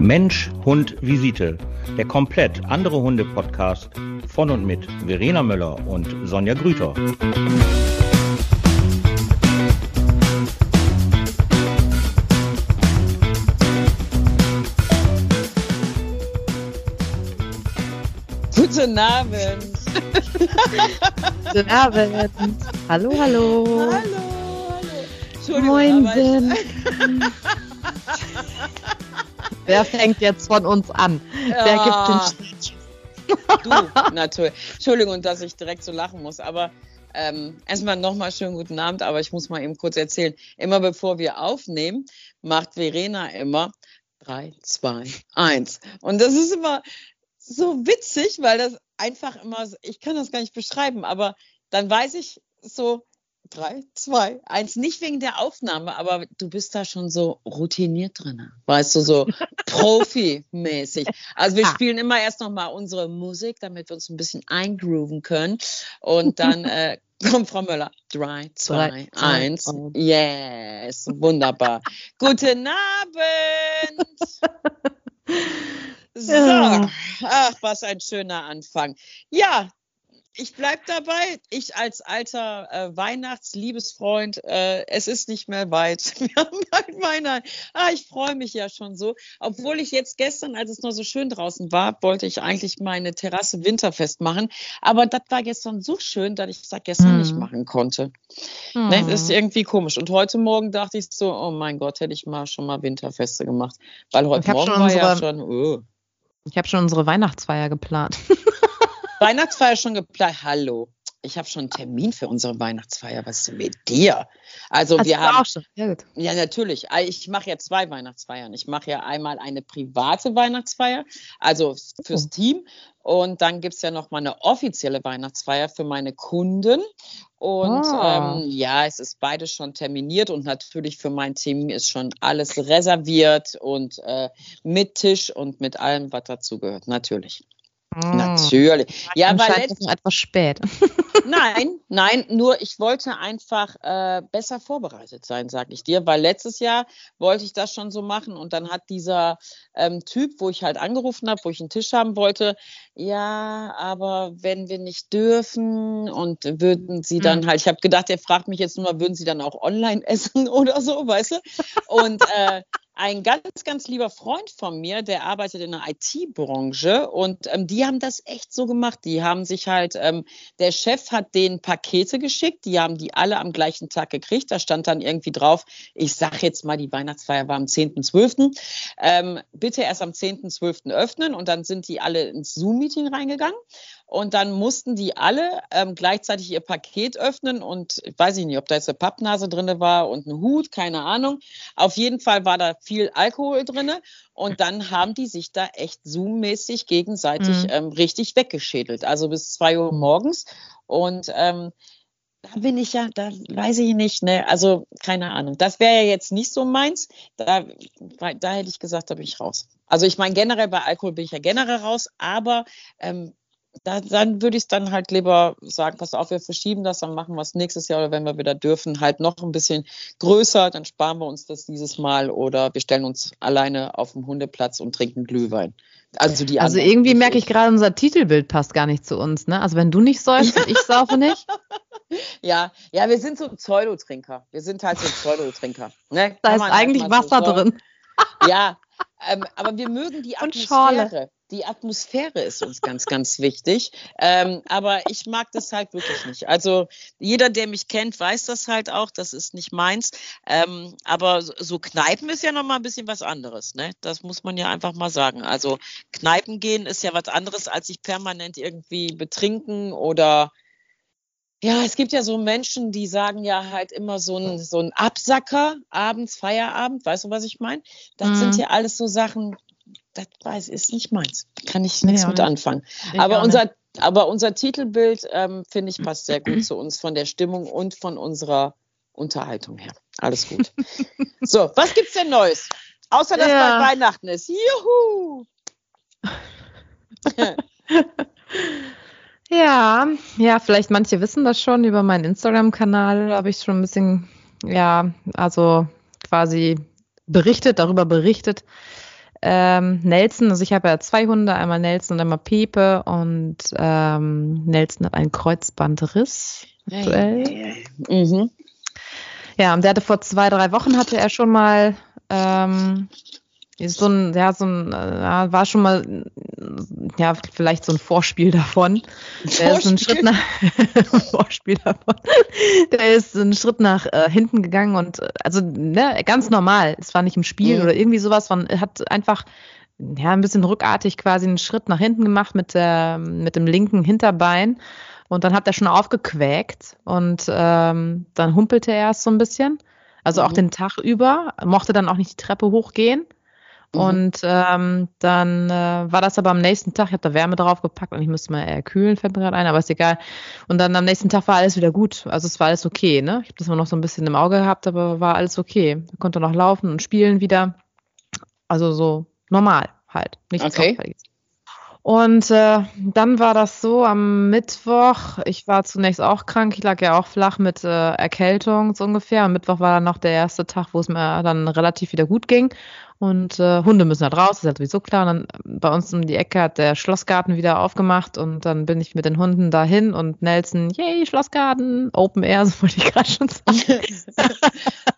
Mensch, Hund, Visite. Der komplett andere Hunde-Podcast von und mit Verena Möller und Sonja Grüter. Guten Abend. Guten Abend. Hallo, hallo. Hallo, hallo. Entschuldigung, Moin. Wer fängt jetzt von uns an? Wer Ja. gibt den Start? Du, natürlich. Entschuldigung, dass ich direkt so lachen muss, aber ähm, erstmal nochmal schönen guten Abend, aber ich muss mal eben kurz erzählen. Immer bevor wir aufnehmen, macht Verena immer 3, 2, 1. Und das ist immer so witzig, weil das einfach immer, so- ich kann das gar nicht beschreiben, aber dann weiß ich so, 3, 2, 1, nicht wegen der Aufnahme, aber du bist da schon so routiniert drin. Weißt du, so profimäßig. Also wir Ah. spielen immer erst nochmal unsere Musik, damit wir uns ein bisschen eingrooven können. Und dann äh, kommt Frau Möller. 3, 2, Drei, zwei, 1. eins. Yes, wunderbar. Guten Abend. So, ach, was ein schöner Anfang. Ja, ich bleib dabei. Ich als alter äh, Weihnachtsliebesfreund, äh, es ist nicht mehr weit. Wir haben bald Weihnachten. Ah, ich freue mich ja schon so. Obwohl ich jetzt gestern, als es noch so schön draußen war, wollte ich eigentlich meine Terrasse winterfest machen. Aber das war gestern so schön, dass ich das gestern Mhm. nicht machen konnte. Ne, das ist irgendwie komisch. Und heute Morgen dachte ich so, oh mein Gott, hätte ich mal schon mal Winterfeste gemacht. Weil heute Morgen war ja unsere- schon, oh. Ich habe schon unsere Weihnachtsfeier geplant. Weihnachtsfeier schon geplant. Hallo. Ich habe schon einen Termin für unsere Weihnachtsfeier. Was ist denn mit dir? Also Hast wir du haben, auch schon. Ja, gut. ja natürlich, ich mache ja zwei Weihnachtsfeiern. Ich mache ja einmal eine private Weihnachtsfeier, also fürs Oh. Team. Und dann gibt es ja noch mal eine offizielle Weihnachtsfeier für meine Kunden. Und Ah. ähm, ja, es ist beides schon terminiert und natürlich für mein Team ist schon alles reserviert und äh, mit Tisch und mit allem, was dazugehört. Natürlich. Mm. Natürlich. Ja, weil letzt, etwas spät. Nein, nein, nur ich wollte einfach äh, besser vorbereitet sein, sag ich dir, weil letztes Jahr wollte ich das schon so machen und dann hat dieser ähm, Typ, wo ich halt angerufen habe, wo ich einen Tisch haben wollte, ja, aber wenn wir nicht dürfen und würden sie dann Hm. halt, ich habe gedacht, er fragt mich jetzt nur mal, würden sie dann auch online essen oder so, weißt du? Und äh, ein ganz, ganz lieber Freund von mir, der arbeitet in der IT-Branche und ähm, die haben das echt so gemacht. Die haben sich halt, ähm, der Chef hat denen Pakete geschickt, die haben die alle am gleichen Tag gekriegt. Da stand dann irgendwie drauf, ich sag jetzt mal, die Weihnachtsfeier war am 10.12. Ähm, bitte erst am 10.12. öffnen und dann sind die alle ins Zoom-Meeting reingegangen. Und dann mussten die alle ähm, gleichzeitig ihr Paket öffnen und ich weiß ich nicht, ob da jetzt eine Pappnase drin war und ein Hut, keine Ahnung. Auf jeden Fall war da viel Alkohol drin und dann haben die sich da echt zoommäßig gegenseitig Mhm. ähm, richtig weggeschädelt. Also bis zwei Uhr morgens. Und ähm, da bin ich ja, da weiß ich nicht, ne, also keine Ahnung. Das wäre ja jetzt nicht so meins. Da, da hätte ich gesagt, da bin ich raus. Also ich meine, generell bei Alkohol bin ich ja generell raus, aber ähm, da, dann würde ich es dann halt lieber sagen, pass auf, wir verschieben das, dann machen wir es nächstes Jahr oder wenn wir wieder dürfen, halt noch ein bisschen größer, dann sparen wir uns das dieses Mal oder wir stellen uns alleine auf dem Hundeplatz und trinken Glühwein. Also die Also anderen, irgendwie merke ich gerade, unser Titelbild passt gar nicht zu uns. Ne? Also wenn du nicht säufst und ich saufe nicht, Ja, ja, wir sind so Pseudotrinker. Wir sind halt so Pseudotrinker. Ne? da ist eigentlich so Wasser sagen. drin. Ja, ähm, aber wir mögen die Und Schorle. Die Atmosphäre ist uns ganz, ganz wichtig. Ähm, aber ich mag das halt wirklich nicht. Also jeder, der mich kennt, weiß das halt auch. Das ist nicht meins. Ähm, aber so- Kneipen ist ja noch mal ein bisschen was anderes. Ne? Das muss man ja einfach mal sagen. Also Kneipen gehen ist ja was anderes, als sich permanent irgendwie betrinken oder ja, es gibt ja so Menschen, die sagen ja halt immer so ein, so ein Absacker, abends, Feierabend, weißt du, was ich meine? Das Mhm. sind ja alles so Sachen, das weiß ist nicht meins. Kann ich nichts Ja, mit anfangen. Aber unser, aber unser Titelbild, ähm, finde ich, passt sehr gut zu uns von der Stimmung und von unserer Unterhaltung her. Alles gut. so, was gibt's denn Neues? Außer dass Ja. bald Weihnachten ist. Juhu! Ja, ja, vielleicht manche wissen das schon über meinen Instagram-Kanal. Habe ich schon ein bisschen, ja, also quasi berichtet, darüber berichtet, ähm, Nelson, also ich habe ja zwei Hunde, einmal Nelson und einmal Pepe und ähm, Nelson hat einen Kreuzbandriss aktuell. Hey. Mhm. Ja, und der hatte vor zwei, drei Wochen hatte er schon mal ähm, so ein, ja, so ein, äh, war schon mal, ja, vielleicht so ein Vorspiel davon. Der ist einen Schritt nach, Vorspiel davon. Der ist einen Schritt nach äh, hinten gegangen und, äh, also, ne, ganz normal. Es war nicht im Spiel Mhm. oder irgendwie sowas, man hat einfach, ja, ein bisschen rückartig quasi einen Schritt nach hinten gemacht mit der, mit dem linken Hinterbein. Und dann hat er schon aufgequäkt und ähm, dann humpelte er erst so ein bisschen. Also auch Mhm. den Tag über, mochte dann auch nicht die Treppe hochgehen. Mhm. Und ähm, dann äh, war das aber am nächsten Tag, ich habe da Wärme draufgepackt und ich musste mal eher kühlen, fällt mir gerade ein, aber ist egal. Und dann am nächsten Tag war alles wieder gut. Also es war alles okay, ne? Ich habe das immer noch so ein bisschen im Auge gehabt, aber war alles okay. Er konnte noch laufen und spielen wieder. Also so normal halt. Nichts Okay. Auffälliges. Und äh, dann war das so am Mittwoch, ich war zunächst auch krank, ich lag ja auch flach mit äh, Erkältung so ungefähr. Am Mittwoch war dann noch der erste Tag, wo es mir dann relativ wieder gut ging. Und äh, Hunde müssen halt raus, ist halt sowieso klar. Und dann äh, bei uns um die Ecke hat der Schlossgarten wieder aufgemacht und dann bin ich mit den Hunden dahin und Nelson, yay, Schlossgarten, Open Air, so wollte ich gerade schon sagen.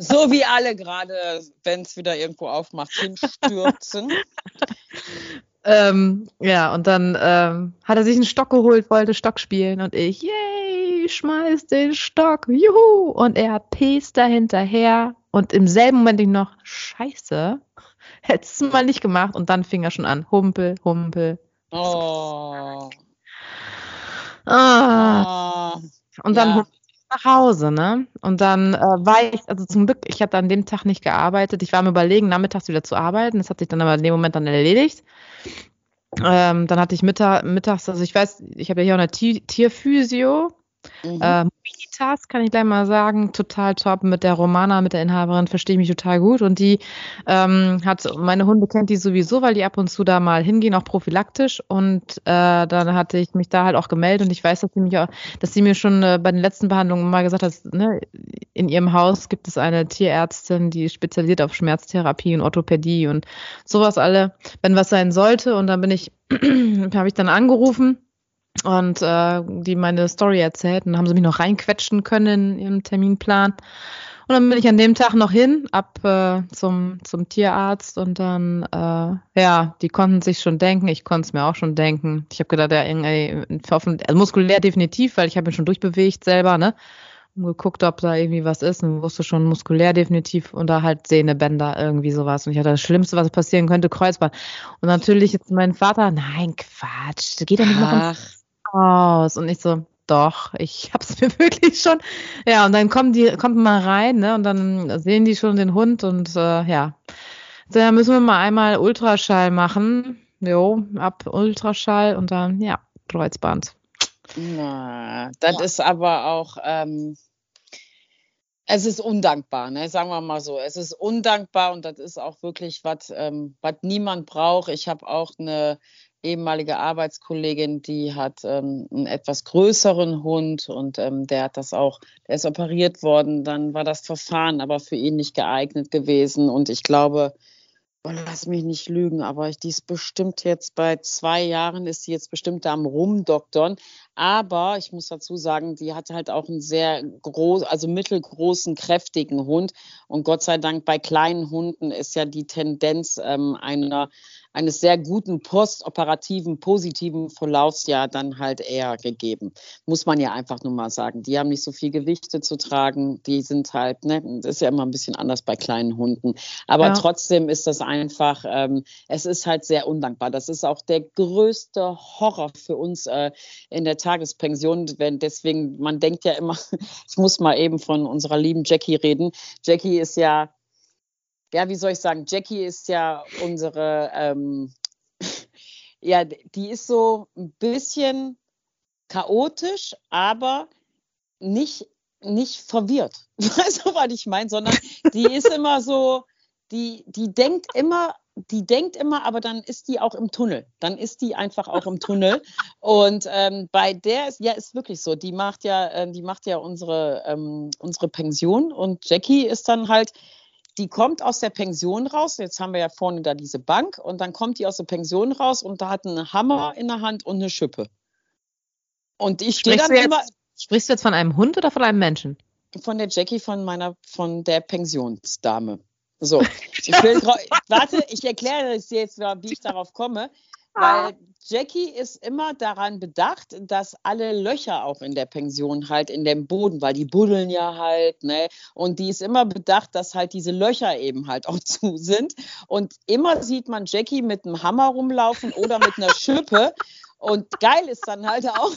so wie alle gerade, wenn es wieder irgendwo aufmacht, hinstürzen. Ähm, ja, und dann ähm, hat er sich einen Stock geholt, wollte Stock spielen und ich, yay, schmeiß den Stock, juhu! Und er pest da hinterher und im selben Moment ich noch, scheiße, hättest du mal nicht gemacht und dann fing er schon an, humpel, humpel. Oh. Ah, Ah. und dann ja. humpel nach Hause, ne? Und dann äh, war ich, also zum Glück, ich hatte an dem Tag nicht gearbeitet. Ich war mir überlegen, nachmittags wieder zu arbeiten. Das hat sich dann aber in dem Moment dann erledigt. Ähm, dann hatte ich Mittag, mittags, also ich weiß, ich habe ja hier auch eine Ti- Tierphysio. Mhm. Äh, Mobilitas kann ich gleich mal sagen, total top. Mit der Romana, mit der Inhaberin, verstehe ich mich total gut. Und die ähm, hat, meine Hunde kennt die sowieso, weil die ab und zu da mal hingehen, auch prophylaktisch. Und äh, dann hatte ich mich da halt auch gemeldet und ich weiß, dass sie mich auch, dass sie mir schon äh, bei den letzten Behandlungen mal gesagt hat, ne, in ihrem Haus gibt es eine Tierärztin, die spezialisiert auf Schmerztherapie und Orthopädie und sowas alle, wenn was sein sollte. Und dann bin ich, habe ich dann angerufen und äh, die meine Story erzählt und dann haben sie mich noch reinquetschen können in ihrem Terminplan. Und dann bin ich an dem Tag noch hin, ab äh, zum, zum Tierarzt und dann, äh, ja, die konnten sich schon denken, ich konnte es mir auch schon denken. Ich habe gedacht, ja, irgendwie, hoffen- also muskulär definitiv, weil ich habe mich schon durchbewegt selber, ne? Und geguckt, ob da irgendwie was ist und wusste schon muskulär definitiv und da halt Sehnebänder, irgendwie sowas. Und ich hatte das Schlimmste, was passieren könnte, Kreuzband. Und natürlich jetzt mein Vater, nein, Quatsch, geht ja nicht noch Ach, aus. Und ich so, doch, ich hab's mir wirklich schon. Ja, und dann kommen die, kommt man rein, ne, und dann sehen die schon den Hund und äh, ja. Dann müssen wir mal einmal Ultraschall machen. Jo, ab Ultraschall und dann, ja, Kreuzband. na, das Ja. ist aber auch, ähm, es ist undankbar, ne? sagen wir mal so. Es ist undankbar und das ist auch wirklich was, ähm, was niemand braucht. Ich habe auch eine ehemalige Arbeitskollegin, die hat ähm, einen etwas größeren Hund und ähm, der hat das auch, der ist operiert worden. Dann war das Verfahren aber für ihn nicht geeignet gewesen und ich glaube, Oh, lass mich nicht lügen, aber die ist bestimmt jetzt bei zwei Jahren, ist die jetzt bestimmt da am Rumdoktern. Aber ich muss dazu sagen, die hat halt auch einen sehr groß, also mittelgroßen, kräftigen Hund. Und Gott sei Dank bei kleinen Hunden ist ja die Tendenz ähm, einer, eines sehr guten postoperativen, positiven Verlaufs ja dann halt eher gegeben. Muss man ja einfach nur mal sagen. Die haben nicht so viel Gewichte zu tragen. Die sind halt, ne, das ist ja immer ein bisschen anders bei kleinen Hunden. Aber Ja. trotzdem ist das einfach, ähm, es ist halt sehr undankbar. Das ist auch der größte Horror für uns äh, in der Tagespension. Wenn deswegen, man denkt ja immer, ich muss mal eben von unserer lieben Jackie reden. Jackie ist ja, ja, wie soll ich sagen, Jackie ist ja unsere, ähm, ja, die ist so ein bisschen chaotisch, aber nicht, nicht verwirrt. Weißt du, was ich meine? Sondern die ist immer so, die, die denkt immer, die denkt immer, aber dann ist die auch im Tunnel. Dann ist die einfach auch im Tunnel. Und ähm, bei der ist, ja, ist wirklich so. Die macht ja, äh, die macht ja unsere, ähm, unsere Pension und Jackie ist dann halt, die kommt aus der Pension raus. Jetzt haben wir ja vorne da diese Bank und dann kommt die aus der Pension raus und da hat einen Hammer in der Hand und eine Schippe. Und ich stehe dann jetzt, immer. Sprichst du jetzt von einem Hund oder von einem Menschen? Von der Jackie von meiner, von der Pensionsdame. So, ich will, warte, ich erkläre es jetzt, wie ich darauf komme. Weil Jackie ist immer daran bedacht, dass alle Löcher auch in der Pension halt in dem Boden, weil die buddeln ja halt, ne? Und die ist immer bedacht, dass halt diese Löcher eben halt auch zu sind. Und immer sieht man Jackie mit einem Hammer rumlaufen oder mit einer Schippe. Und geil ist dann halt auch,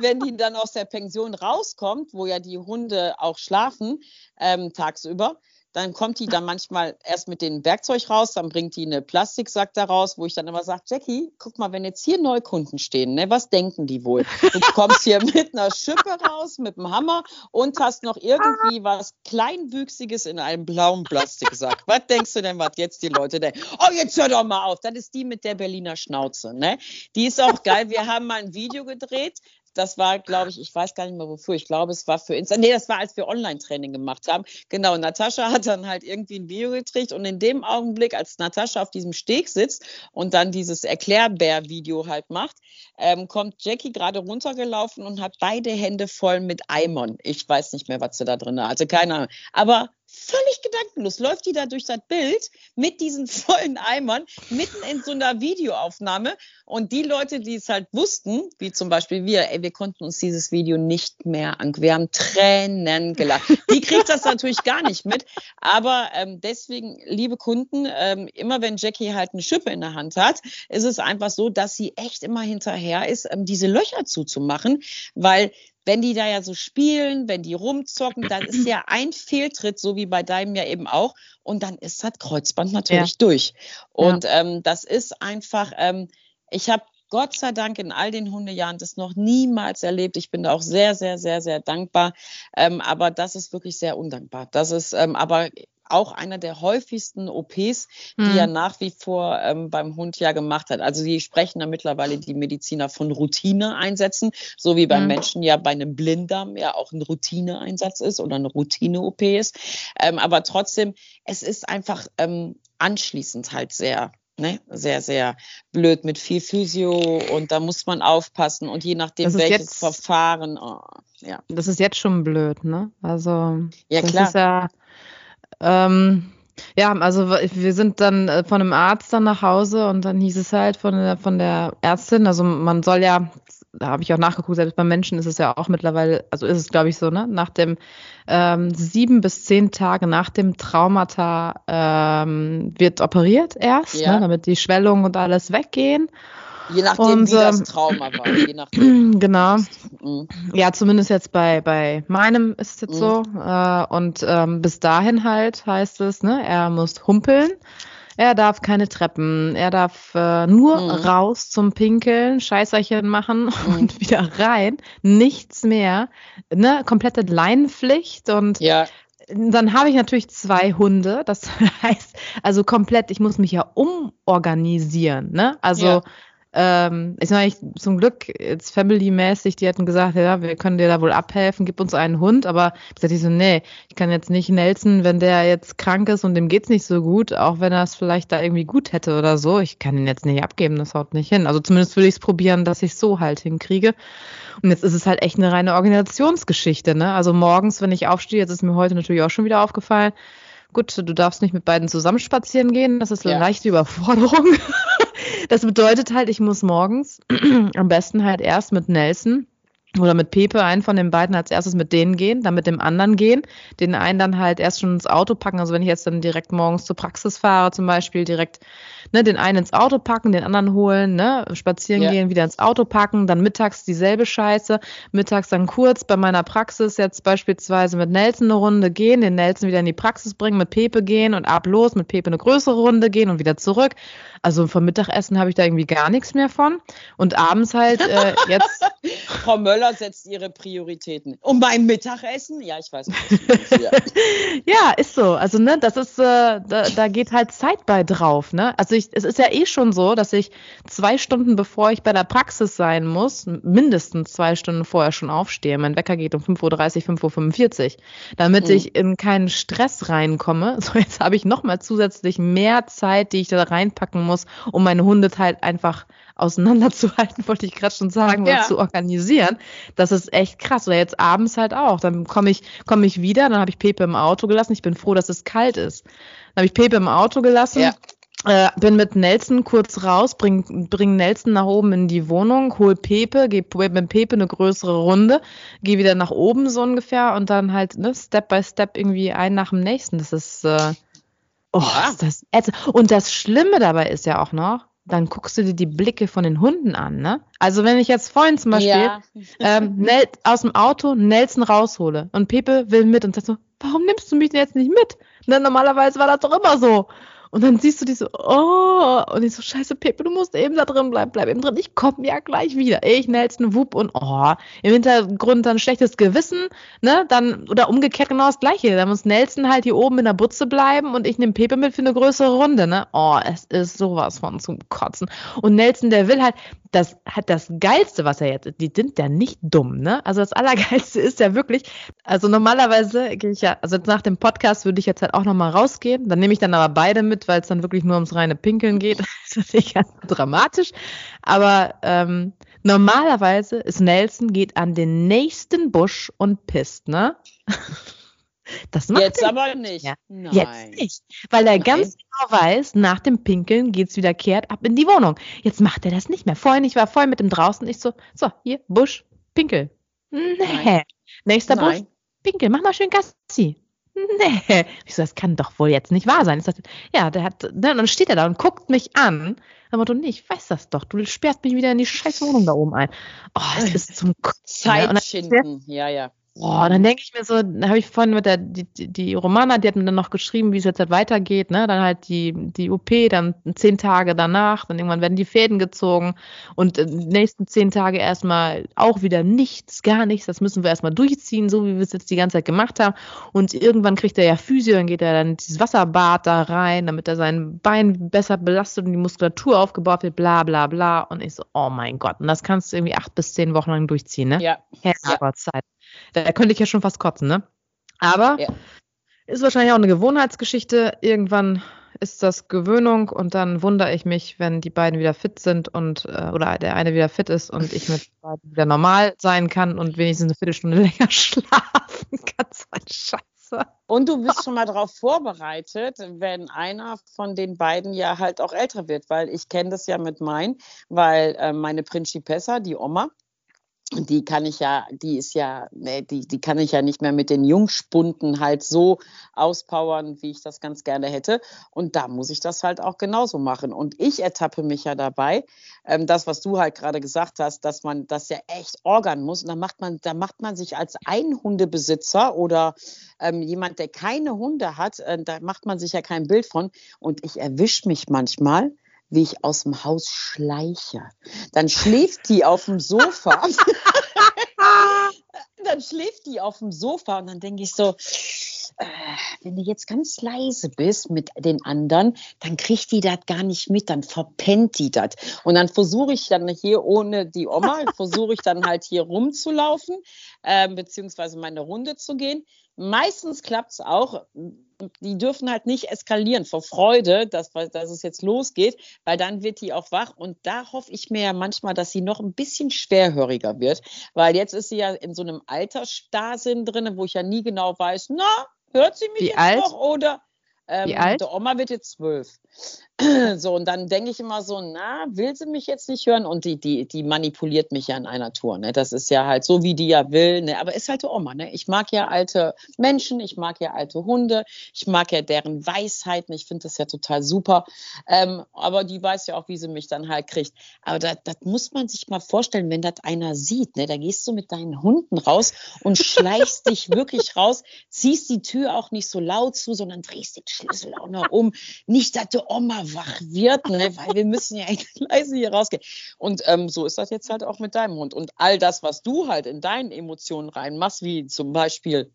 wenn die dann aus der Pension rauskommt, wo ja die Hunde auch schlafen ähm, tagsüber dann kommt die dann manchmal erst mit dem Werkzeug raus, dann bringt die eine Plastiksack da raus, wo ich dann immer sage, Jackie, guck mal, wenn jetzt hier Neukunden stehen, ne, was denken die wohl? Du kommst hier mit einer Schippe raus, mit einem Hammer und hast noch irgendwie was Kleinwüchsiges in einem blauen Plastiksack. Was denkst du denn, was jetzt die Leute denken? Oh, jetzt hör doch mal auf. Das ist die mit der Berliner Schnauze. Ne? Die ist auch geil. Wir haben mal ein Video gedreht das war, glaube ich, ich weiß gar nicht mehr wofür. Ich glaube, es war für Insta. Nee, das war, als wir Online-Training gemacht haben. Genau, Natascha hat dann halt irgendwie ein Video gekriegt und in dem Augenblick, als Natascha auf diesem Steg sitzt und dann dieses Erklärbär-Video halt macht, ähm, kommt Jackie gerade runtergelaufen und hat beide Hände voll mit Eimern. Ich weiß nicht mehr, was sie da drin hat. Also keine Ahnung. Aber völlig gedankenlos läuft die da durch das Bild mit diesen vollen Eimern mitten in so einer Videoaufnahme. Und die Leute, die es halt wussten, wie zum Beispiel wir, ey, wir konnten uns dieses Video nicht mehr an. Wir haben Tränen gelacht. Die kriegt das natürlich gar nicht mit. Aber ähm, deswegen, liebe Kunden, ähm, immer wenn Jackie halt eine Schippe in der Hand hat, ist es einfach so, dass sie echt immer hinterher ist, ähm, diese Löcher zuzumachen, weil wenn die da ja so spielen, wenn die rumzocken, dann ist ja ein Fehltritt, so wie bei deinem ja eben auch, und dann ist das Kreuzband natürlich ja. durch. Und ja. ähm, das ist einfach, ähm, ich habe Gott sei Dank in all den Hundejahren das noch niemals erlebt. Ich bin da auch sehr, sehr, sehr, sehr dankbar. Ähm, aber das ist wirklich sehr undankbar. Das ist ähm, aber auch einer der häufigsten OPs, die mhm. er nach wie vor ähm, beim Hund ja gemacht hat. Also die sprechen da mittlerweile die Mediziner von Routine-Einsätzen, so wie beim mhm. Menschen ja bei einem Blinddarm ja auch ein Routine-Einsatz ist oder eine Routine-OP ist. Ähm, aber trotzdem, es ist einfach ähm, anschließend halt sehr Ne, sehr, sehr blöd mit viel Physio und da muss man aufpassen und je nachdem welches jetzt, Verfahren, oh, ja. Das ist jetzt schon blöd, ne? Also ja, das klar. ist ja ähm, ja, also wir sind dann äh, von einem Arzt dann nach Hause und dann hieß es halt von der, von der Ärztin, also man soll ja, da habe ich auch nachgeguckt, selbst beim Menschen ist es ja auch mittlerweile, also ist es glaube ich so, ne, nach dem ähm, sieben bis zehn Tage nach dem Traumata ähm, wird operiert erst, ja. ne, damit die Schwellungen und alles weggehen. Je nachdem, und, wie das Trauma war. Je nachdem. Genau. Mhm. Ja, zumindest jetzt bei, bei meinem ist es jetzt mhm. so. Äh, und ähm, bis dahin halt heißt es, ne, er muss humpeln. Er darf keine Treppen. Er darf äh, nur mhm. raus zum Pinkeln, Scheißerchen machen mhm. und wieder rein. Nichts mehr. Ne, komplette Leinenpflicht und ja. Dann habe ich natürlich zwei Hunde. Das heißt, also komplett, ich muss mich ja umorganisieren. Ne? Also ja ähm, ich meine, zum Glück jetzt Family-mäßig, die hatten gesagt, ja, wir können dir da wohl abhelfen, gib uns einen Hund, aber ich ich so, nee, ich kann jetzt nicht Nelson, wenn der jetzt krank ist und dem geht's nicht so gut, auch wenn er es vielleicht da irgendwie gut hätte oder so, ich kann ihn jetzt nicht abgeben, das haut nicht hin. Also zumindest würde ich es probieren, dass ich so halt hinkriege. Und jetzt ist es halt echt eine reine Organisationsgeschichte, ne? Also morgens, wenn ich aufstehe, jetzt ist mir heute natürlich auch schon wieder aufgefallen, gut, du darfst nicht mit beiden zusammen spazieren gehen, das ist eine ja. leichte Überforderung. Das bedeutet halt, ich muss morgens am besten halt erst mit Nelson oder mit Pepe, einen von den beiden als erstes mit denen gehen, dann mit dem anderen gehen, den einen dann halt erst schon ins Auto packen. Also wenn ich jetzt dann direkt morgens zur Praxis fahre, zum Beispiel direkt ne, den einen ins Auto packen, den anderen holen, ne, spazieren ja. gehen, wieder ins Auto packen, dann mittags dieselbe Scheiße, mittags dann kurz bei meiner Praxis jetzt beispielsweise mit Nelson eine Runde gehen, den Nelson wieder in die Praxis bringen, mit Pepe gehen und ab los, mit Pepe eine größere Runde gehen und wieder zurück. Also vom Mittagessen habe ich da irgendwie gar nichts mehr von. Und abends halt äh, jetzt. Frau Möller Möller setzt ihre Prioritäten. Und beim Mittagessen? Ja, ich weiß nicht. Ja. ja, ist so. Also, ne, das ist, äh, da, da geht halt Zeit bei drauf, ne? Also ich, es ist ja eh schon so, dass ich zwei Stunden bevor ich bei der Praxis sein muss, mindestens zwei Stunden vorher schon aufstehe. Mein Wecker geht um 5.30 Uhr, 5.45 Uhr, damit mhm. ich in keinen Stress reinkomme. So, jetzt habe ich nochmal zusätzlich mehr Zeit, die ich da reinpacken muss, um meine Hunde halt einfach auseinanderzuhalten, wollte ich gerade schon sagen, ja. zu organisieren. Das ist echt krass. Oder jetzt abends halt auch. Dann komme ich, komme ich wieder, dann habe ich Pepe im Auto gelassen. Ich bin froh, dass es kalt ist. Dann habe ich Pepe im Auto gelassen. Ja. Äh, bin mit Nelson kurz raus, bring, bring Nelson nach oben in die Wohnung, hol Pepe, geh mit Pepe eine größere Runde, geh wieder nach oben so ungefähr und dann halt ne, Step by Step irgendwie ein nach dem nächsten. Das ist, äh, oh, ja. ist das ätzend. Und das Schlimme dabei ist ja auch noch, dann guckst du dir die Blicke von den Hunden an, ne? Also wenn ich jetzt vorhin zum Beispiel ja. ähm, Nel aus dem Auto Nelson raushole und Pepe will mit und sagt so, warum nimmst du mich denn jetzt nicht mit? Ne, normalerweise war das doch immer so. Und dann siehst du die so, oh, und ich so, scheiße, Pepe, du musst eben da drin bleiben, bleib eben drin, ich komme ja gleich wieder. Ich Nelson, Wupp und oh, im Hintergrund dann schlechtes Gewissen, ne, dann, oder umgekehrt genau das Gleiche. Da muss Nelson halt hier oben in der Butze bleiben und ich nehme Pepe mit für eine größere Runde, ne. Oh, es ist sowas von zum Kotzen. Und Nelson, der will halt, das hat das Geilste, was er jetzt, die sind ja nicht dumm, ne? Also das Allergeilste ist ja wirklich, also normalerweise gehe ich ja, also nach dem Podcast würde ich jetzt halt auch nochmal rausgehen, dann nehme ich dann aber beide mit, weil es dann wirklich nur ums reine Pinkeln geht. das ist nicht ganz dramatisch. Aber ähm, normalerweise ist Nelson geht an den nächsten Busch und pisst, ne? Das macht Jetzt aber nicht. Ja. Jetzt nicht. Weil er Nein. ganz genau weiß, nach dem Pinkeln geht's wieder kehrt ab in die Wohnung. Jetzt macht er das nicht mehr. Vorhin, ich war voll mit dem draußen. Ich so, so, hier, Busch, Pinkel. Nee. Nein. Nächster Nein. Busch, Pinkel, mach mal schön Gassi. Nee. Ich so, das kann doch wohl jetzt nicht wahr sein. Ich sagte, ja, der hat, ne, dann steht er da und guckt mich an. Aber du, nee, ich weiß das doch. Du sperrst mich wieder in die scheiß Wohnung da oben ein. Oh, es ist zum Zeit Ne? Ja, ja. Boah, dann denke ich mir so, da habe ich vorhin mit der, die, die Romana, die hat mir dann noch geschrieben, wie es jetzt halt weitergeht, ne? Dann halt die, die OP, dann zehn Tage danach, dann irgendwann werden die Fäden gezogen und die nächsten zehn Tage erstmal auch wieder nichts, gar nichts. Das müssen wir erstmal durchziehen, so wie wir es jetzt die ganze Zeit gemacht haben. Und irgendwann kriegt er ja Physio, dann geht er dann dieses Wasserbad da rein, damit er sein Bein besser belastet und die Muskulatur aufgebaut wird, bla bla bla. Und ich so, oh mein Gott. Und das kannst du irgendwie acht bis zehn Wochen lang durchziehen, ne? Ja. Herrgottzeit. Ja. Da könnte ich ja schon fast kotzen, ne? Aber ja. ist wahrscheinlich auch eine Gewohnheitsgeschichte. Irgendwann ist das Gewöhnung und dann wundere ich mich, wenn die beiden wieder fit sind und äh, oder der eine wieder fit ist und ich mit beiden wieder normal sein kann und wenigstens eine Viertelstunde länger schlafen kann. So ein Scheiße. Und du bist schon mal darauf vorbereitet, wenn einer von den beiden ja halt auch älter wird, weil ich kenne das ja mit meinen, weil äh, meine Principessa, die Oma, die kann ich ja, die ist ja, nee, die, die kann ich ja nicht mehr mit den Jungspunden halt so auspowern, wie ich das ganz gerne hätte. Und da muss ich das halt auch genauso machen. Und ich ertappe mich ja dabei, ähm, das, was du halt gerade gesagt hast, dass man das ja echt organ muss. Und da macht man, da macht man sich als Einhundebesitzer oder ähm, jemand, der keine Hunde hat, äh, da macht man sich ja kein Bild von. Und ich erwische mich manchmal, wie ich aus dem Haus schleiche. Dann schläft die auf dem Sofa. dann schläft die auf dem Sofa und dann denke ich so, äh, wenn du jetzt ganz leise bist mit den anderen, dann kriegt die das gar nicht mit, dann verpennt die das. Und dann versuche ich dann hier ohne die Oma, versuche ich dann halt hier rumzulaufen, äh, beziehungsweise meine Runde zu gehen. Meistens klappt es auch. Die dürfen halt nicht eskalieren vor Freude, dass, dass es jetzt losgeht, weil dann wird die auch wach. Und da hoffe ich mir ja manchmal, dass sie noch ein bisschen schwerhöriger wird, weil jetzt ist sie ja in so einem Altersstarrsinn drin, wo ich ja nie genau weiß, na, hört sie mich Wie jetzt alt? noch oder ähm, Wie alt? Der Oma wird jetzt zwölf. So, und dann denke ich immer so, na, will sie mich jetzt nicht hören? Und die, die, die manipuliert mich ja in einer Tour. Ne? Das ist ja halt so, wie die ja will. Ne? Aber ist halt die Oma. Ne? Ich mag ja alte Menschen, ich mag ja alte Hunde, ich mag ja deren Weisheiten. Ich finde das ja total super. Ähm, aber die weiß ja auch, wie sie mich dann halt kriegt. Aber das, das muss man sich mal vorstellen, wenn das einer sieht. Ne? Da gehst du mit deinen Hunden raus und schleichst dich wirklich raus, ziehst die Tür auch nicht so laut zu, sondern drehst den Schlüssel auch noch um. Nicht, dass die Oma wach wird, ne? weil wir müssen ja leise hier rausgehen. Und ähm, so ist das jetzt halt auch mit deinem Hund. Und all das, was du halt in deinen Emotionen reinmachst, wie zum Beispiel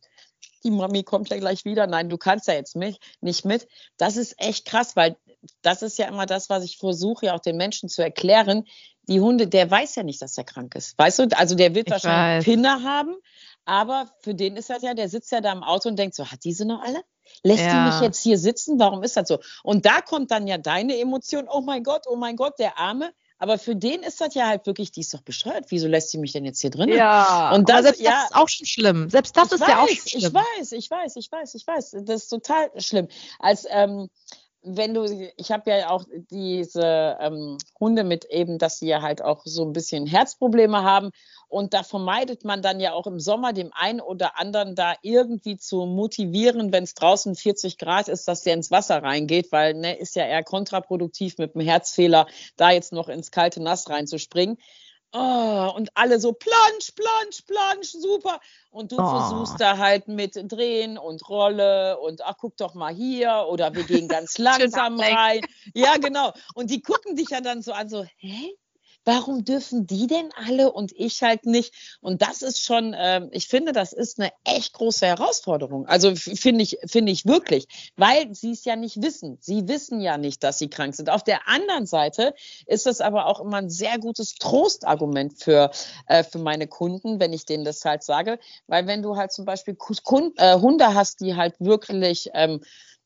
die Mami kommt ja gleich wieder. Nein, du kannst ja jetzt mit, nicht mit. Das ist echt krass, weil das ist ja immer das, was ich versuche, ja auch den Menschen zu erklären. Die Hunde, der weiß ja nicht, dass er krank ist. Weißt du, also der wird ich wahrscheinlich weiß. Pinne haben, aber für den ist das ja, der sitzt ja da im Auto und denkt so, hat diese noch alle? Lässt ja. die mich jetzt hier sitzen? Warum ist das so? Und da kommt dann ja deine Emotion, oh mein Gott, oh mein Gott, der Arme. Aber für den ist das ja halt wirklich, die ist doch bescheuert. Wieso lässt sie mich denn jetzt hier drin? Ja, und das, selbst ja, das ist auch schon schlimm. Selbst das ist weiß, ja auch schlimm. Ich weiß, ich weiß, ich weiß, ich weiß. Das ist total schlimm. Als ähm, wenn du, ich habe ja auch diese ähm, Hunde mit eben, dass sie ja halt auch so ein bisschen Herzprobleme haben. Und da vermeidet man dann ja auch im Sommer dem einen oder anderen da irgendwie zu motivieren, wenn es draußen 40 Grad ist, dass der ins Wasser reingeht, weil ne, ist ja eher kontraproduktiv mit dem Herzfehler, da jetzt noch ins kalte Nass reinzuspringen. Oh, und alle so plansch, plansch, plansch, super. Und du oh. versuchst da halt mit drehen und Rolle und ach, guck doch mal hier oder wir gehen ganz langsam rein. Ja, genau. Und die gucken dich ja dann so an, so, hä? Warum dürfen die denn alle und ich halt nicht? Und das ist schon, äh, ich finde, das ist eine echt große Herausforderung. Also finde ich, finde ich wirklich, weil sie es ja nicht wissen. Sie wissen ja nicht, dass sie krank sind. Auf der anderen Seite ist das aber auch immer ein sehr gutes Trostargument für, äh, für meine Kunden, wenn ich denen das halt sage. Weil wenn du halt zum Beispiel Kunden, äh, Hunde hast, die halt wirklich ähm,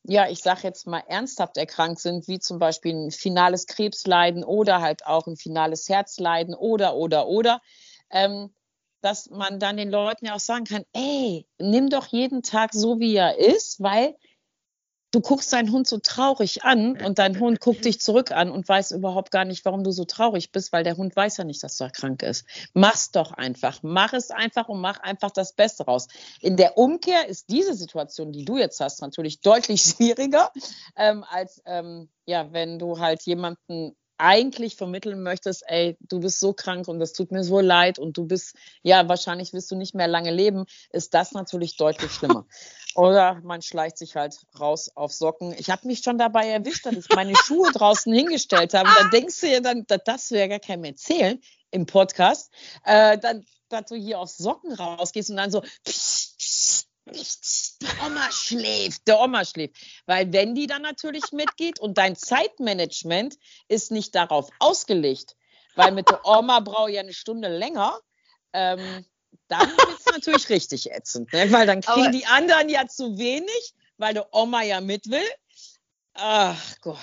ja, ich sage jetzt mal, ernsthaft erkrankt sind, wie zum Beispiel ein finales Krebsleiden oder halt auch ein finales Herzleiden oder, oder, oder, ähm, dass man dann den Leuten ja auch sagen kann, ey, nimm doch jeden Tag so, wie er ist, weil du guckst deinen Hund so traurig an und dein Hund guckt dich zurück an und weiß überhaupt gar nicht, warum du so traurig bist, weil der Hund weiß ja nicht, dass du krank ist. Mach's doch einfach. Mach es einfach und mach einfach das Beste raus. In der Umkehr ist diese Situation, die du jetzt hast, natürlich deutlich schwieriger, ähm, als ähm, ja, wenn du halt jemanden eigentlich vermitteln möchtest, ey, du bist so krank und das tut mir so leid und du bist, ja, wahrscheinlich wirst du nicht mehr lange leben, ist das natürlich deutlich schlimmer. Oder man schleicht sich halt raus auf Socken. Ich habe mich schon dabei erwischt, dass ich meine Schuhe draußen hingestellt habe. Dann denkst du ja dann, das ja gar keinem erzählen im Podcast, äh, dann, dass du hier auf Socken rausgehst und dann so, psch, psch, der Oma schläft, der Oma schläft. Weil wenn die dann natürlich mitgeht und dein Zeitmanagement ist nicht darauf ausgelegt, weil mit der Oma brauche ich ja eine Stunde länger, ähm, dann wird es natürlich richtig ätzend, ne? weil dann kriegen Aber die anderen ja zu wenig, weil der Oma ja mit will. Ach Gott.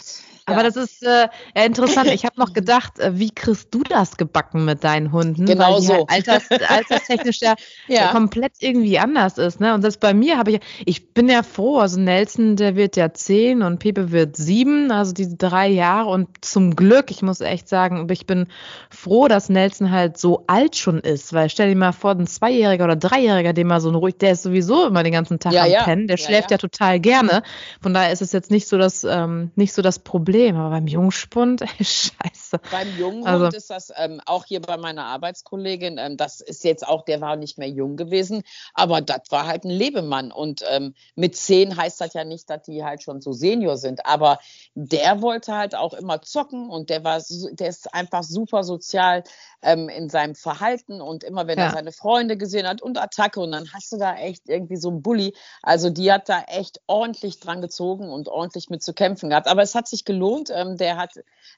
Aber das ist äh, interessant. Ich habe noch gedacht, äh, wie kriegst du das gebacken mit deinen Hunden? Genau so. Halt alters, alterstechnisch ja, ja, komplett irgendwie anders ist. Ne? Und das bei mir habe ich, ich bin ja froh, also Nelson, der wird ja zehn und Pepe wird sieben, also diese drei Jahre. Und zum Glück, ich muss echt sagen, ich bin froh, dass Nelson halt so alt schon ist. Weil stell dir mal vor, ein Zweijähriger oder Dreijähriger, den mal so ruhig, der ist sowieso immer den ganzen Tag ja, am ja. Pennen, der schläft ja, total gerne. Von daher ist es jetzt nicht so das, ähm, nicht so das Problem. Problem, aber beim Jungspund, ey, scheiße. Beim Junghund also, ist das ähm, auch hier bei meiner Arbeitskollegin, ähm, das ist jetzt auch, der war nicht mehr jung gewesen, aber das war halt ein Lebemann. Und ähm, mit zehn heißt das ja nicht, dass die halt schon so Senior sind, aber der wollte halt auch immer zocken und der war, der ist einfach super sozial ähm, in seinem Verhalten und immer wenn ja. er seine Freunde gesehen hat und Attacke und dann hast du da echt irgendwie so einen Bully. Also die hat da echt ordentlich dran gezogen und ordentlich mit zu kämpfen gehabt. Aber es hat sich gelohnt. Ähm, der, hat,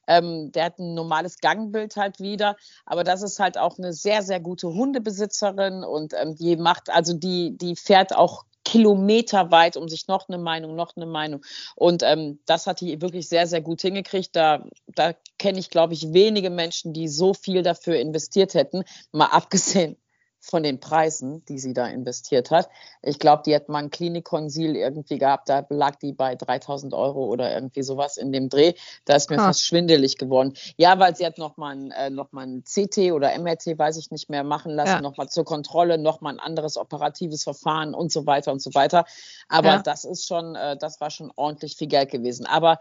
ähm, der hat ein normales Gangbild halt wieder. Aber das ist halt auch eine sehr, sehr gute Hundebesitzerin und ähm, die macht, also die, die fährt auch kilometerweit um sich noch eine Meinung, noch eine Meinung. Und ähm, das hat die wirklich sehr, sehr gut hingekriegt. Da, da kenne ich, glaube ich, wenige Menschen, die so viel dafür investiert hätten. Mal abgesehen von den Preisen, die sie da investiert hat. Ich glaube, die hat mal ein Klinikkonsil irgendwie gehabt, da lag die bei 3000 Euro oder irgendwie sowas in dem Dreh. Da ist mir ah. fast schwindelig geworden. Ja, weil sie hat nochmal ein, äh, noch ein CT oder MRT, weiß ich nicht mehr, machen lassen, ja. nochmal zur Kontrolle, nochmal ein anderes operatives Verfahren und so weiter und so weiter. Aber ja. das ist schon, äh, das war schon ordentlich viel Geld gewesen. Aber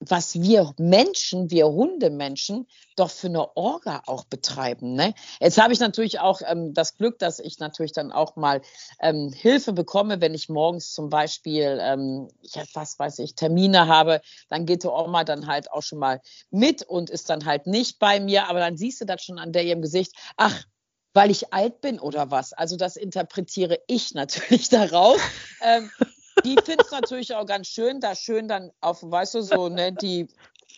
was wir Menschen, wir Hundemenschen, doch für eine Orga auch betreiben. Ne? Jetzt habe ich natürlich auch ähm, das Glück, dass ich natürlich dann auch mal ähm, Hilfe bekomme, wenn ich morgens zum Beispiel, ähm, ja, was weiß ich, Termine habe, dann geht die Oma dann halt auch schon mal mit und ist dann halt nicht bei mir, aber dann siehst du das schon an der ihrem Gesicht, ach, weil ich alt bin oder was. Also das interpretiere ich natürlich daraus. Ähm, die findet es natürlich auch ganz schön, da schön dann auf, weißt du, so, ne, die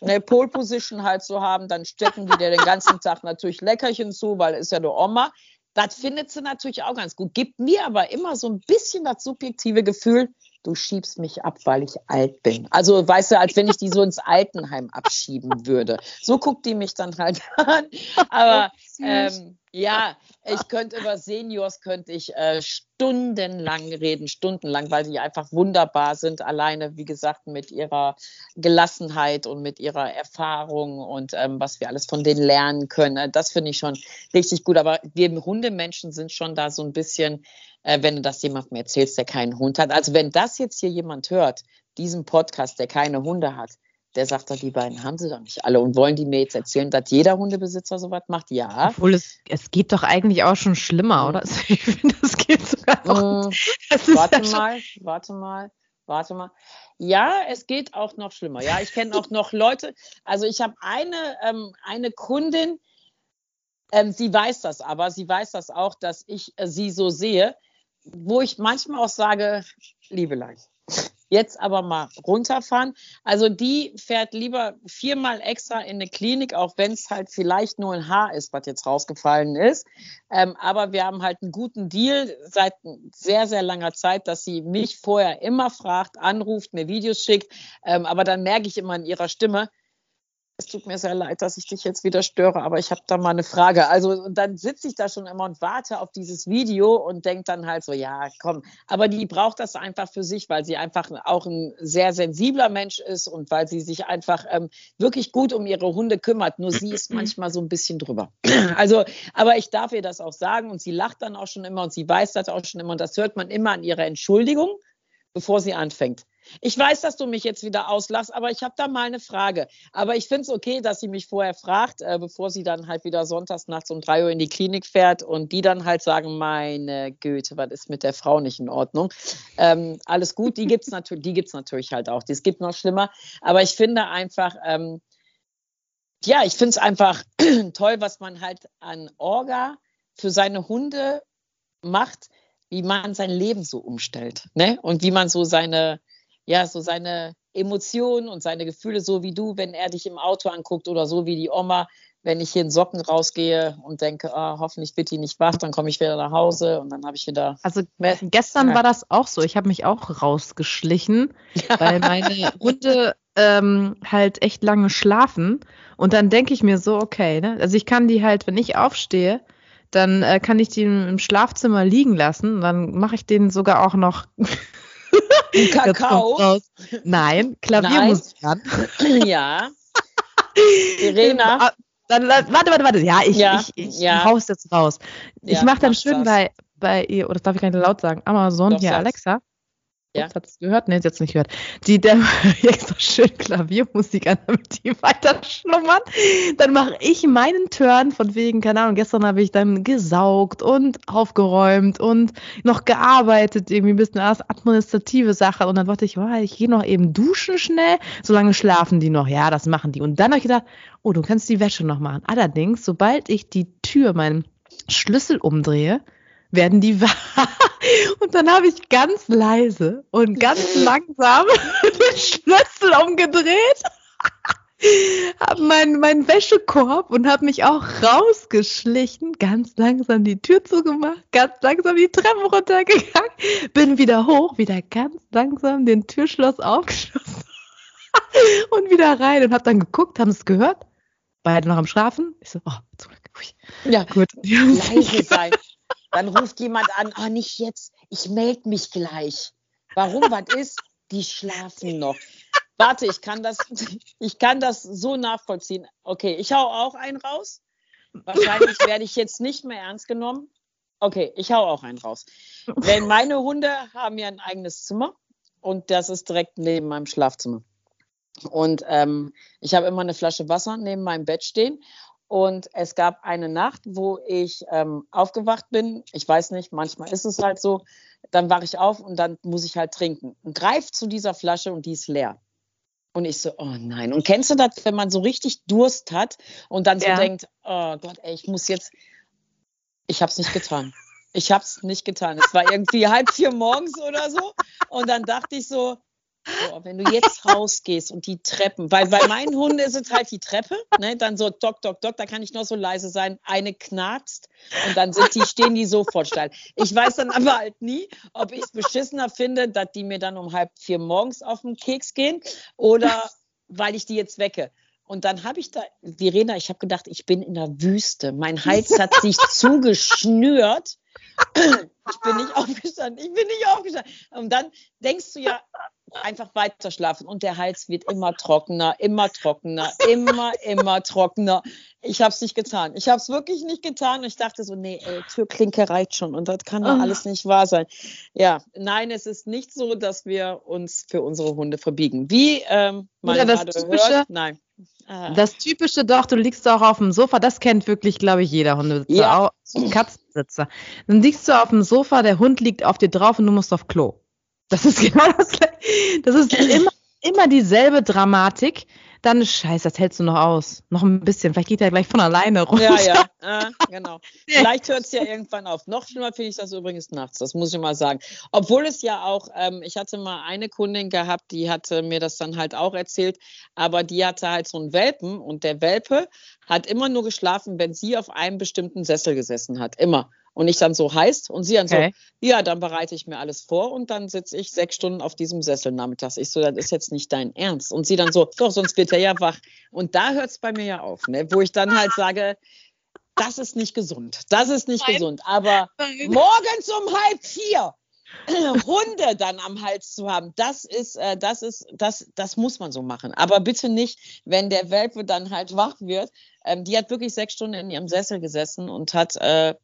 eine Pole Position halt zu haben, dann stecken die dir den ganzen Tag natürlich Leckerchen zu, weil ist ja eine Oma. Das findet sie natürlich auch ganz gut. Gibt mir aber immer so ein bisschen das subjektive Gefühl, du schiebst mich ab, weil ich alt bin. Also, weißt du, als wenn ich die so ins Altenheim abschieben würde. So guckt die mich dann halt an. Aber ähm, ja, ich könnte über Seniors könnte ich äh, stundenlang reden, stundenlang, weil die einfach wunderbar sind. Alleine, wie gesagt, mit ihrer Gelassenheit und mit ihrer Erfahrung und ähm, was wir alles von denen lernen können. Das finde ich schon richtig gut. Aber wir Hundemenschen sind schon da so ein bisschen, äh, wenn du das jemandem erzählst, der keinen Hund hat. Also wenn das jetzt hier jemand hört, diesen Podcast, der keine Hunde hat, der sagt doch, die beiden haben sie doch nicht alle. Und wollen die mir jetzt erzählen, dass jeder Hundebesitzer sowas macht? Ja. Obwohl es, es geht doch eigentlich auch schon schlimmer, oder? Ich finde, es geht sogar noch. Äh, warte ja mal, warte mal, warte mal. Ja, es geht auch noch schlimmer. Ja, ich kenne auch noch Leute. Also ich habe eine, ähm, eine Kundin, ähm, sie weiß das aber, sie weiß das auch, dass ich äh, sie so sehe, wo ich manchmal auch sage, liebe Leid Jetzt aber mal runterfahren. Also die fährt lieber viermal extra in eine Klinik, auch wenn es halt vielleicht nur ein Haar ist, was jetzt rausgefallen ist. Ähm, aber wir haben halt einen guten Deal seit sehr, sehr langer Zeit, dass sie mich vorher immer fragt, anruft, mir Videos schickt. Ähm, aber dann merke ich immer in ihrer Stimme, es tut mir sehr leid, dass ich dich jetzt wieder störe, aber ich habe da mal eine Frage. Also und dann sitze ich da schon immer und warte auf dieses Video und denke dann halt so, ja, komm. Aber die braucht das einfach für sich, weil sie einfach auch ein sehr sensibler Mensch ist und weil sie sich einfach ähm, wirklich gut um ihre Hunde kümmert. Nur sie ist manchmal so ein bisschen drüber. Also, aber ich darf ihr das auch sagen und sie lacht dann auch schon immer und sie weiß das auch schon immer und das hört man immer an ihrer Entschuldigung, bevor sie anfängt. Ich weiß, dass du mich jetzt wieder auslachst, aber ich habe da mal eine Frage. Aber ich finde es okay, dass sie mich vorher fragt, äh, bevor sie dann halt wieder sonntags nachts um drei Uhr in die Klinik fährt und die dann halt sagen, meine Güte, was ist mit der Frau nicht in Ordnung? Ähm, alles gut, die gibt es natürlich, natürlich halt auch. Es gibt noch schlimmer. Aber ich finde einfach, ähm, ja, ich finde es einfach toll, was man halt an Orga für seine Hunde macht, wie man sein Leben so umstellt. Ne? Und wie man so seine ja, so seine Emotionen und seine Gefühle, so wie du, wenn er dich im Auto anguckt oder so wie die Oma, wenn ich hier in Socken rausgehe und denke, ah, hoffentlich wird die nicht wach, dann komme ich wieder nach Hause und dann habe ich wieder. Also gestern ja. war das auch so. Ich habe mich auch rausgeschlichen, ja. weil meine Hunde ähm, halt echt lange schlafen. Und dann denke ich mir so, okay, ne? Also ich kann die halt, wenn ich aufstehe, dann äh, kann ich die im Schlafzimmer liegen lassen. Dann mache ich denen sogar auch noch Kakao? Nein, Klaviermusik an. Ja. Irena. Ah, dann, warte, warte, warte. Ja, ich, ja, ich, ich ja. haus jetzt raus. Ja, ich mache dann schön das. bei, bei ihr, oder das darf ich gar nicht laut sagen, Amazon, Doch, hier Alexa. Ja. Hat es gehört? Nee, ist jetzt nicht gehört. Die, der so schön Klaviermusik an, damit die weiter schlummern. Dann mache ich meinen Turn von wegen, keine Ahnung, gestern habe ich dann gesaugt und aufgeräumt und noch gearbeitet, irgendwie ein bisschen als administrative Sache. Und dann dachte ich, oh, ich gehe noch eben duschen schnell, solange schlafen die noch. Ja, das machen die. Und dann habe ich gedacht, oh, du kannst die Wäsche noch machen. Allerdings, sobald ich die Tür, meinen Schlüssel umdrehe, werden die wahr. Und dann habe ich ganz leise und ganz langsam den Schlüssel umgedreht, habe meinen mein Wäschekorb und habe mich auch rausgeschlichen, ganz langsam die Tür zugemacht, ganz langsam die Treppen runtergegangen, bin wieder hoch, wieder ganz langsam den Türschloss aufgeschlossen und wieder rein und habe dann geguckt, haben es gehört? Beide noch am Schlafen? Ich so, oh, zum Glück. Ja, gut. Leise sein. Dann ruft jemand an, ah, nicht jetzt, ich melde mich gleich. Warum, was ist? Die schlafen noch. Warte, ich kann das, ich kann das so nachvollziehen. Okay, ich hau auch einen raus. Wahrscheinlich werde ich jetzt nicht mehr ernst genommen. Okay, ich hau auch einen raus. Wenn meine Hunde haben ja ein eigenes Zimmer und das ist direkt neben meinem Schlafzimmer. Und ähm, ich habe immer eine Flasche Wasser neben meinem Bett stehen. Und es gab eine Nacht, wo ich ähm, aufgewacht bin. Ich weiß nicht, manchmal ist es halt so. Dann wache ich auf und dann muss ich halt trinken. Und greif zu dieser Flasche und die ist leer. Und ich so, oh nein. Und kennst du das, wenn man so richtig Durst hat und dann so ja. denkt, oh Gott, ey, ich muss jetzt. Ich habe es nicht getan. Ich habe es nicht getan. Es war irgendwie halb vier morgens oder so. Und dann dachte ich so, Boah, wenn du jetzt rausgehst und die Treppen, weil bei meinen Hunden ist es halt die Treppe, ne, dann so dock, dock, dock, da kann ich noch so leise sein, eine knarzt und dann sind die, stehen die sofort steil. Ich weiß dann aber halt nie, ob ich es beschissener finde, dass die mir dann um halb vier morgens auf den Keks gehen oder weil ich die jetzt wecke. Und dann habe ich da, Verena, ich habe gedacht, ich bin in der Wüste. Mein Hals hat sich zugeschnürt. Ich bin nicht aufgestanden. Ich bin nicht aufgestanden. Und dann denkst du ja, einfach weiter schlafen und der Hals wird immer trockener, immer trockener, immer, immer trockener. Ich habe es nicht getan. Ich habe es wirklich nicht getan. Und ich dachte so, nee, ey, Türklinke reicht schon und das kann doch oh. alles nicht wahr sein. Ja, nein, es ist nicht so, dass wir uns für unsere Hunde verbiegen. Wie ähm, man ja, das typische, hört, nein. Ah. Das typische doch, du liegst auch auf dem Sofa, das kennt wirklich, glaube ich, jeder Hundebesitzer, ja. auch Katzenbesitzer. Dann liegst du auf dem Sofa, der Hund liegt auf dir drauf und du musst auf Klo. Das ist genau das. Das ist immer, immer dieselbe Dramatik. Dann, scheiße, das hältst du noch aus. Noch ein bisschen. Vielleicht geht er gleich von alleine runter. Ja, ja, äh, genau. Vielleicht hört es ja irgendwann auf. Noch schlimmer finde ich das übrigens nachts, das muss ich mal sagen. Obwohl es ja auch, ähm, ich hatte mal eine Kundin gehabt, die hatte mir das dann halt auch erzählt, aber die hatte halt so einen Welpen und der Welpe hat immer nur geschlafen, wenn sie auf einem bestimmten Sessel gesessen hat. Immer. Und ich dann so heißt und sie dann okay. so, ja, dann bereite ich mir alles vor und dann sitze ich sechs Stunden auf diesem Sessel nachmittags. Ich so, das ist jetzt nicht dein Ernst. Und sie dann so, doch, sonst wird er ja wach. Und da hört es bei mir ja auf, ne? wo ich dann halt sage, das ist nicht gesund. Das ist nicht Nein. gesund. Aber morgens um halb vier Hunde dann am Hals zu haben, das ist, äh, das ist, das, das muss man so machen. Aber bitte nicht, wenn der Welpe dann halt wach wird. Ähm, die hat wirklich sechs Stunden in ihrem Sessel gesessen und hat äh,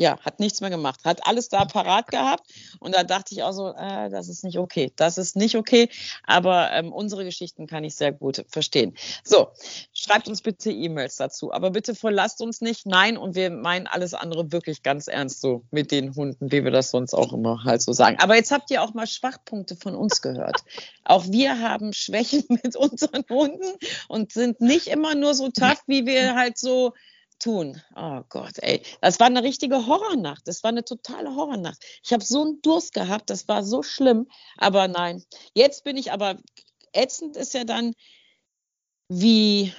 ja, hat nichts mehr gemacht, hat alles da parat gehabt und da dachte ich auch so, äh, das ist nicht okay, das ist nicht okay, aber ähm, unsere Geschichten kann ich sehr gut verstehen. So, schreibt uns bitte E-Mails dazu, aber bitte verlasst uns nicht, nein und wir meinen alles andere wirklich ganz ernst so mit den Hunden, wie wir das sonst auch immer halt so sagen. Aber jetzt habt ihr auch mal Schwachpunkte von uns gehört. Auch wir haben Schwächen mit unseren Hunden und sind nicht immer nur so tough, wie wir halt so tun. Oh Gott, ey. Das war eine richtige Horrornacht. Das war eine totale Horrornacht. Ich habe so einen Durst gehabt, das war so schlimm. Aber nein, jetzt bin ich aber, ätzend ist ja dann, wie,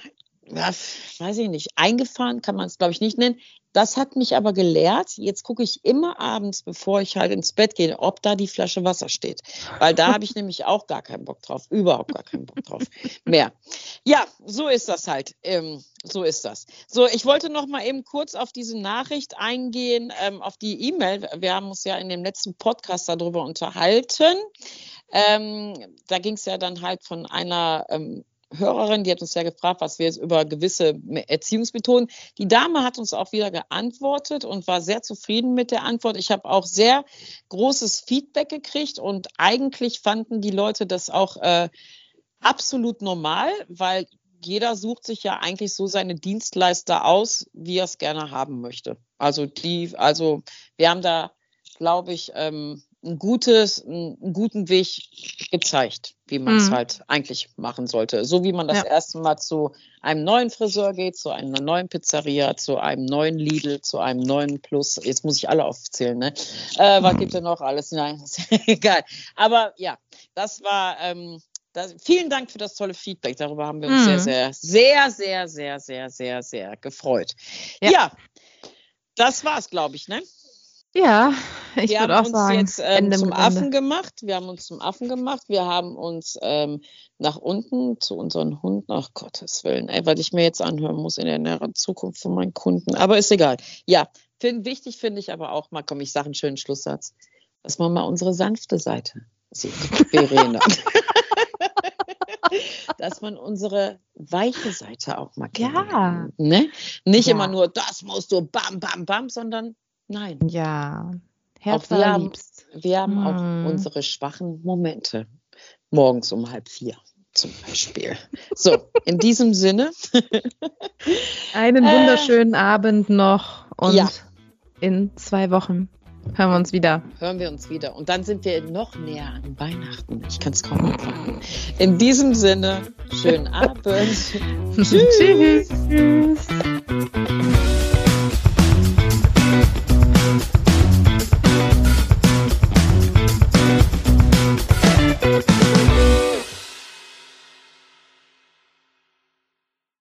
ja, weiß ich nicht, eingefahren kann man es, glaube ich, nicht nennen. Das hat mich aber gelehrt. Jetzt gucke ich immer abends, bevor ich halt ins Bett gehe, ob da die Flasche Wasser steht. Weil da habe ich nämlich auch gar keinen Bock drauf. Überhaupt gar keinen Bock drauf mehr. Ja, so ist das halt. Ähm, so ist das. So, ich wollte noch mal eben kurz auf diese Nachricht eingehen, ähm, auf die E-Mail. Wir haben uns ja in dem letzten Podcast darüber unterhalten. Ähm, da ging es ja dann halt von einer ähm, Hörerin, die hat uns ja gefragt, was wir jetzt über gewisse Erziehungsmethoden. Die Dame hat uns auch wieder geantwortet und war sehr zufrieden mit der Antwort. Ich habe auch sehr großes Feedback gekriegt und eigentlich fanden die Leute das auch äh, absolut normal, weil jeder sucht sich ja eigentlich so seine Dienstleister aus, wie er es gerne haben möchte. Also die, also wir haben da, glaube ich, ähm, ein gutes, einen guten Weg gezeigt, wie man es mhm. halt eigentlich machen sollte. So wie man das ja. erste Mal zu einem neuen Friseur geht, zu einer neuen Pizzeria, zu einem neuen Lidl, zu einem neuen Plus. Jetzt muss ich alle aufzählen, ne? Äh, was gibt denn noch alles? Nein, ist egal. Aber ja, das war. Ähm, das, vielen Dank für das tolle Feedback. Darüber haben wir uns mhm. sehr, sehr, sehr, sehr, sehr, sehr, sehr, sehr gefreut. Ja, ja das war's, glaube ich, ne? Ja, ich würde auch sagen. Wir haben uns jetzt ähm, zum Affen gemacht. Wir haben uns zum Affen gemacht. Wir haben uns ähm, nach unten zu unseren Hunden, ach Gottes Willen, ey, was ich mir jetzt anhören muss in der näheren Zukunft von meinen Kunden. Aber ist egal. Ja, find, wichtig finde ich aber auch mal, komm, ich sage einen schönen Schlusssatz, dass man mal unsere sanfte Seite sieht, Verena. dass man unsere weiche Seite auch mal kennt. Ja. Ne? Nicht ja. immer nur, das musst du bam, bam, bam, sondern Nein. Ja. Herz wir, haben, wir haben auch unsere schwachen Momente morgens um halb vier. zum Beispiel. So, in diesem Sinne. Einen Äh. wunderschönen Abend noch und Ja. in zwei Wochen hören wir uns wieder. hören wir uns wieder. Und dann sind wir noch näher an Weihnachten. Ich kann es kaum erwarten. In diesem Sinne, schönen Abend. Tschüss. Tschüss.